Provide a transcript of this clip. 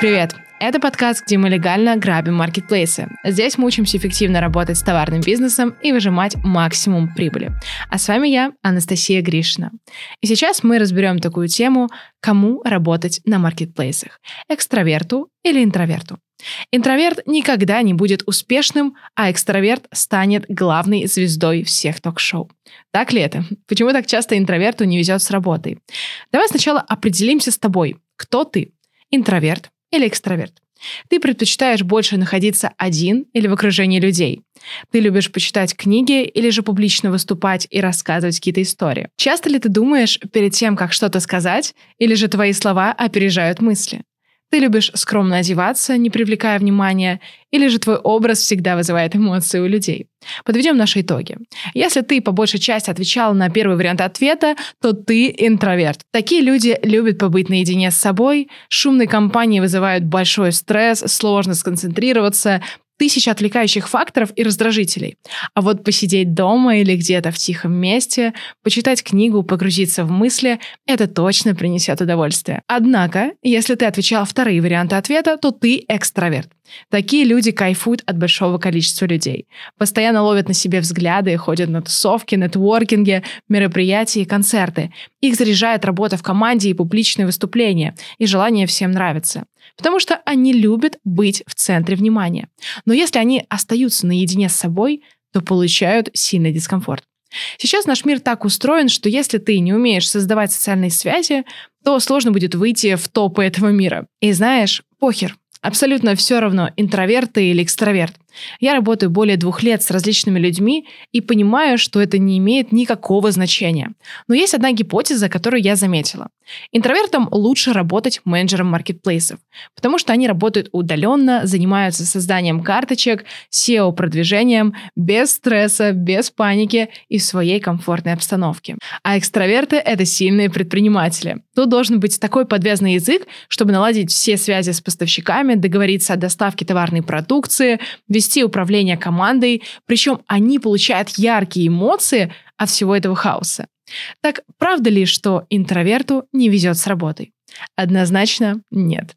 Привет! Это подкаст, где мы легально грабим маркетплейсы. Здесь мы учимся эффективно работать с товарным бизнесом и выжимать максимум прибыли. А с вами я, Анастасия Гришина. И сейчас мы разберем такую тему, кому работать на маркетплейсах – экстраверту или интроверту. Интроверт никогда не будет успешным, а экстраверт станет главной звездой всех ток-шоу. Так ли это? Почему так часто интроверту не везет с работой? Давай сначала определимся с тобой. Кто ты? Интроверт или экстраверт? Ты предпочитаешь больше находиться один или в окружении людей? Ты любишь почитать книги или же публично выступать и рассказывать какие-то истории? Часто ли ты думаешь перед тем, как что-то сказать, или же твои слова опережают мысли? Ты любишь скромно одеваться, не привлекая внимания, или же твой образ всегда вызывает эмоции у людей? Подведем наши итоги. Если ты по большей части отвечал на первый вариант ответа, то ты интроверт. Такие люди любят побыть наедине с собой, шумные компании вызывают большой стресс, сложно сконцентрироваться, тысяч отвлекающих факторов и раздражителей. А вот посидеть дома или где-то в тихом месте, почитать книгу, погрузиться в мысли – это точно принесет удовольствие. Однако, если ты отвечал вторые варианты ответа, то ты экстраверт. Такие люди кайфуют от большого количества людей. Постоянно ловят на себе взгляды, ходят на тусовки, нетворкинги, мероприятия и концерты. Их заряжает работа в команде и публичные выступления, и желание всем нравиться. Потому что они любят быть в центре внимания. Но если они остаются наедине с собой, то получают сильный дискомфорт. Сейчас наш мир так устроен, что если ты не умеешь создавать социальные связи, то сложно будет выйти в топы этого мира. И знаешь, похер, Абсолютно все равно, интроверт ты или экстраверт. Я работаю более двух лет с различными людьми и понимаю, что это не имеет никакого значения. Но есть одна гипотеза, которую я заметила. Интровертам лучше работать менеджером маркетплейсов, потому что они работают удаленно, занимаются созданием карточек, SEO-продвижением, без стресса, без паники и в своей комфортной обстановке. А экстраверты — это сильные предприниматели. Тут должен быть такой подвязный язык, чтобы наладить все связи с поставщиками, договориться о доставке товарной продукции, вести управление командой, причем они получают яркие эмоции от всего этого хаоса. Так правда ли, что интроверту не везет с работой? Однозначно нет.